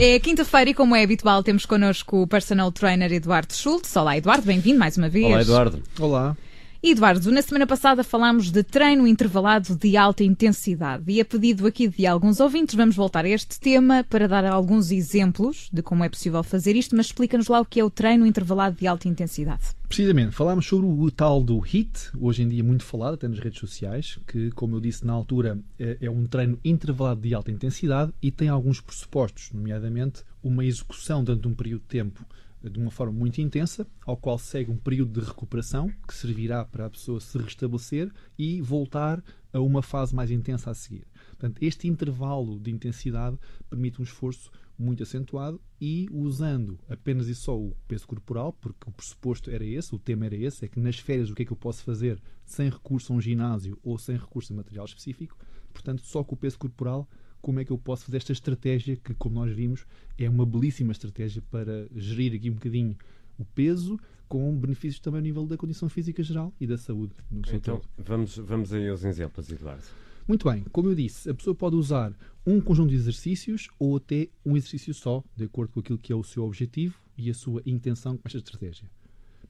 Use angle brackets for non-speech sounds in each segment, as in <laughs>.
É quinta-feira e, como é habitual, temos connosco o personal trainer Eduardo Schultz. Olá, Eduardo, bem-vindo mais uma vez. Olá, Eduardo. Olá. Eduardo, na semana passada falámos de treino intervalado de alta intensidade e a pedido aqui de alguns ouvintes vamos voltar a este tema para dar alguns exemplos de como é possível fazer isto, mas explica-nos lá o que é o treino intervalado de alta intensidade. Precisamente, falámos sobre o tal do HIT, hoje em dia muito falado até nas redes sociais, que, como eu disse na altura, é, é um treino intervalado de alta intensidade e tem alguns pressupostos, nomeadamente uma execução durante um período de tempo de uma forma muito intensa, ao qual segue um período de recuperação que servirá para a pessoa se restabelecer e voltar a uma fase mais intensa a seguir. Portanto, este intervalo de intensidade permite um esforço muito acentuado e usando apenas e só o peso corporal, porque o pressuposto era esse, o tema era esse, é que nas férias o que é que eu posso fazer sem recurso a um ginásio ou sem recurso a material específico, portanto, só com o peso corporal como é que eu posso fazer esta estratégia que, como nós vimos, é uma belíssima estratégia para gerir aqui um bocadinho o peso, com benefícios também a nível da condição física geral e da saúde. então, vamos, vamos aí aos exemplos, Eduardo. Muito bem, como eu disse, a pessoa pode usar um conjunto de exercícios ou até um exercício só, de acordo com aquilo que é o seu objetivo e a sua intenção com esta estratégia.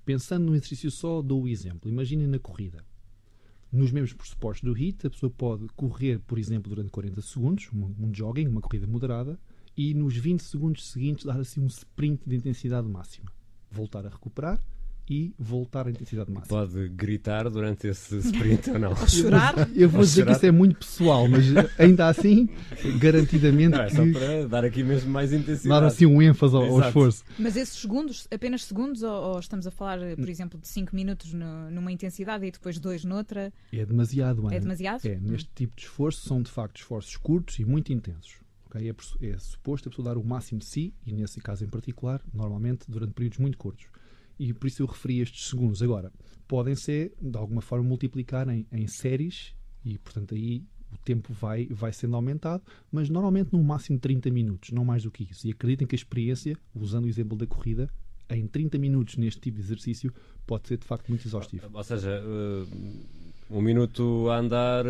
Pensando num exercício só, dou o exemplo. Imaginem na corrida nos mesmos pressupostos do HIT, a pessoa pode correr, por exemplo, durante 40 segundos, um, um jogging, uma corrida moderada, e nos 20 segundos seguintes dar assim um sprint de intensidade máxima. Voltar a recuperar e voltar à intensidade máxima. Pode gritar durante esse sprint ou não? <laughs> chorar? Eu vou dizer que isso é muito pessoal, mas ainda assim, garantidamente. Não, é só para dar aqui mesmo mais intensidade. Dar assim um ênfase ao, ao esforço. Mas esses segundos, apenas segundos, ou, ou estamos a falar, por exemplo, de 5 minutos no, numa intensidade e depois 2 noutra? É demasiado, Ana. É demasiado? É, neste tipo de esforço são de facto esforços curtos e muito intensos. Okay? É, é suposto a pessoa dar o máximo de si, e nesse caso em particular, normalmente durante períodos muito curtos e por isso eu referi estes segundos. Agora, podem ser, de alguma forma, multiplicar em, em séries e, portanto, aí o tempo vai, vai sendo aumentado, mas normalmente no máximo 30 minutos, não mais do que isso. E acreditem que a experiência, usando o exemplo da corrida, em 30 minutos neste tipo de exercício pode ser de facto muito exaustivo. Ou seja, uh um minuto a andar,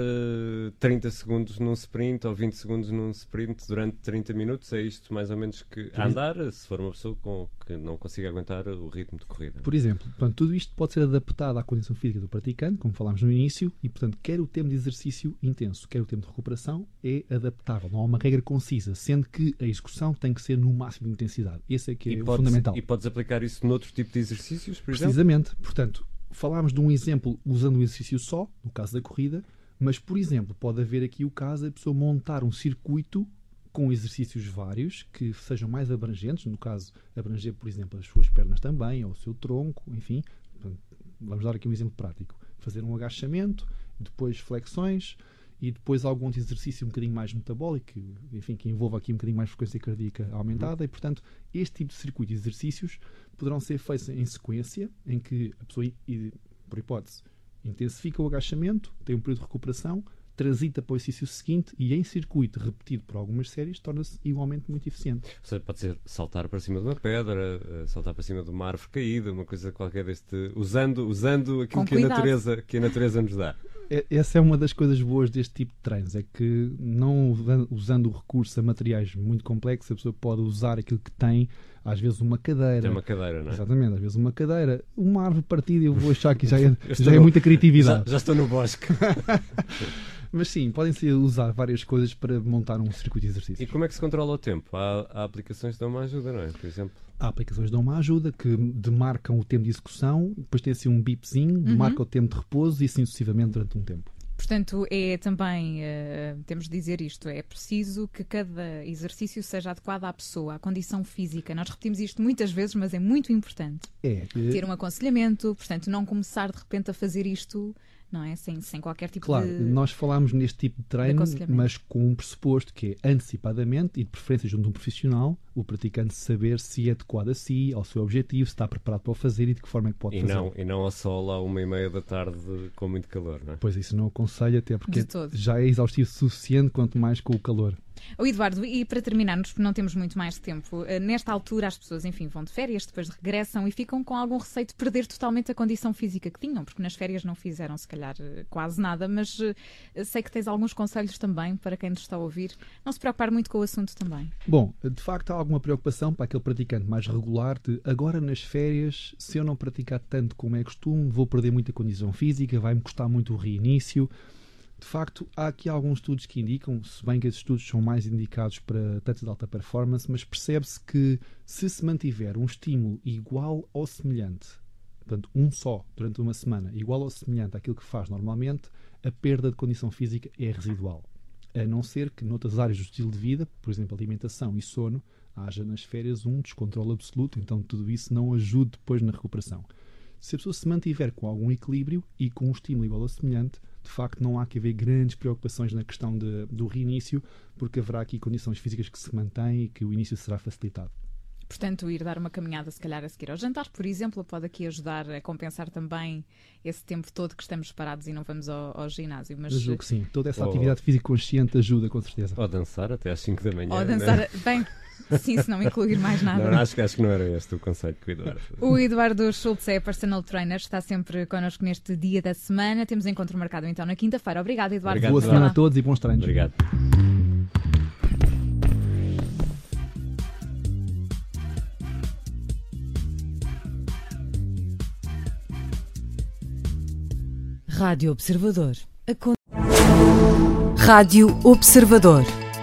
30 eh, segundos num sprint ou 20 segundos num sprint durante 30 minutos, é isto mais ou menos que a andar, se for uma pessoa com, que não consiga aguentar o ritmo de corrida. Por exemplo, portanto, tudo isto pode ser adaptado à condição física do praticante, como falámos no início, e portanto, quer o tempo de exercício intenso, quer o tempo de recuperação, é adaptável, não há uma regra concisa, sendo que a execução tem que ser no máximo de intensidade. Esse é que é e o podes, fundamental. E podes aplicar isso noutro tipo de exercícios, por Precisamente, exemplo? portanto, falámos de um exemplo usando o exercício só, no caso da corrida, mas, por exemplo, pode haver aqui o caso da pessoa montar um circuito com exercícios vários que sejam mais abrangentes, no caso, abranger, por exemplo, as suas pernas também, ou o seu tronco, enfim. Vamos dar aqui um exemplo prático. Fazer um agachamento, depois flexões, e depois algum exercício um bocadinho mais metabólico, enfim, que envolva aqui um bocadinho mais frequência cardíaca aumentada, e portanto, este tipo de circuito de exercícios poderão ser feitos em sequência, em que a pessoa, por hipótese, intensifica o agachamento, tem um período de recuperação, transita para o exercício seguinte e em circuito repetido por algumas séries torna-se igualmente muito eficiente. Ou seja, pode ser saltar para cima de uma pedra, eh, saltar para cima de uma árvore caída, uma coisa qualquer deste, usando, usando aquilo que a, natureza, que a natureza nos dá. É, essa é uma das coisas boas deste tipo de treinos, é que não usando o recurso a materiais muito complexos, a pessoa pode usar aquilo que tem, às vezes uma cadeira. Tem uma cadeira, não é? Exatamente, às vezes uma cadeira, uma árvore partida, eu vou achar que <laughs> já é, já é muita criatividade. Já, <laughs> já estou no bosque. <laughs> Mas sim, podem-se usar várias coisas para montar um circuito de exercício. E como é que se controla o tempo? Há, há aplicações que dão uma ajuda, não é? Por exemplo? Há aplicações que dão uma ajuda que demarcam o tempo de execução, depois tem assim um bipzinho, uhum. demarca o tempo de repouso e assim sucessivamente durante um tempo. Portanto, é também, uh, temos de dizer isto, é preciso que cada exercício seja adequado à pessoa, à condição física. Nós repetimos isto muitas vezes, mas é muito importante. É. Ter um aconselhamento, portanto, não começar de repente a fazer isto não é? Sem, sem qualquer tipo claro, de. Claro, nós falámos neste tipo de treino, de mas com um pressuposto que é antecipadamente e de preferência junto a um profissional, o praticante saber se é adequado a si, ao seu objetivo, se está preparado para o fazer e de que forma é que pode e fazer. Não, e não ao sol à uma e meia da tarde com muito calor, não é? Pois isso não aconselho, até porque já é exaustivo o suficiente, quanto mais com o calor. O Eduardo, e para terminarmos, porque não temos muito mais tempo, eh, nesta altura as pessoas, enfim, vão de férias, depois regressam e ficam com algum receio de perder totalmente a condição física que tinham, porque nas férias não fizeram, se calhar, eh, quase nada, mas eh, sei que tens alguns conselhos também para quem nos está a ouvir. Não se preocupar muito com o assunto também. Bom, de facto há alguma preocupação para aquele praticante mais regular de agora nas férias, se eu não praticar tanto como é costume, vou perder muita condição física, vai-me custar muito o reinício. De facto, há aqui alguns estudos que indicam, se bem que esses estudos são mais indicados para atletas de alta performance, mas percebe-se que se se mantiver um estímulo igual ou semelhante, portanto, um só durante uma semana, igual ou semelhante àquilo que faz normalmente, a perda de condição física é residual. A não ser que noutras áreas do estilo de vida, por exemplo, alimentação e sono, haja nas férias um descontrole absoluto, então tudo isso não ajude depois na recuperação. Se a pessoa se mantiver com algum equilíbrio e com um estímulo igual ou semelhante, de facto não há que haver grandes preocupações na questão de, do reinício, porque haverá aqui condições físicas que se mantêm e que o início será facilitado. Portanto, ir dar uma caminhada, se calhar, a seguir ao jantar, por exemplo, pode aqui ajudar a compensar também esse tempo todo que estamos parados e não vamos ao, ao ginásio. Mas Eu julgo que sim. Toda essa ou... atividade física consciente ajuda, com certeza. Ou dançar até às 5 da manhã. Ou dançar. Né? Bem, Sim, se não incluir mais nada. Não, acho, que, acho que não era este o conceito que o Eduardo. O Eduardo Schultz é personal trainer, está sempre connosco neste dia da semana. Temos encontro marcado então na quinta-feira. Obrigado, Eduardo. Obrigado, Boa semana a todos e bons treinos. Obrigado. Rádio Observador. Rádio Observador.